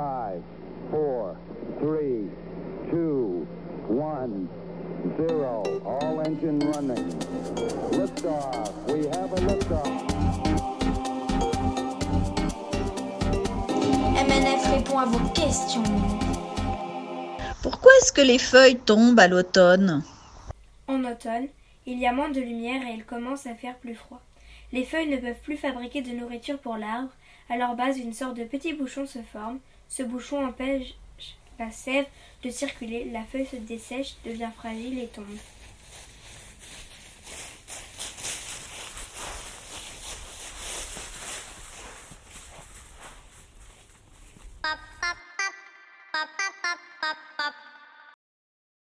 5, 4, 3, 2, 1, 0. All engine running. Liftoff. We have a liftoff. MNF répond à vos questions. Pourquoi est-ce que les feuilles tombent à l'automne? En automne, il y a moins de lumière et il commence à faire plus froid. Les feuilles ne peuvent plus fabriquer de nourriture pour l'arbre, à leur base une sorte de petit bouchon se forme, ce bouchon empêche la sève de circuler, la feuille se dessèche, devient fragile et tombe.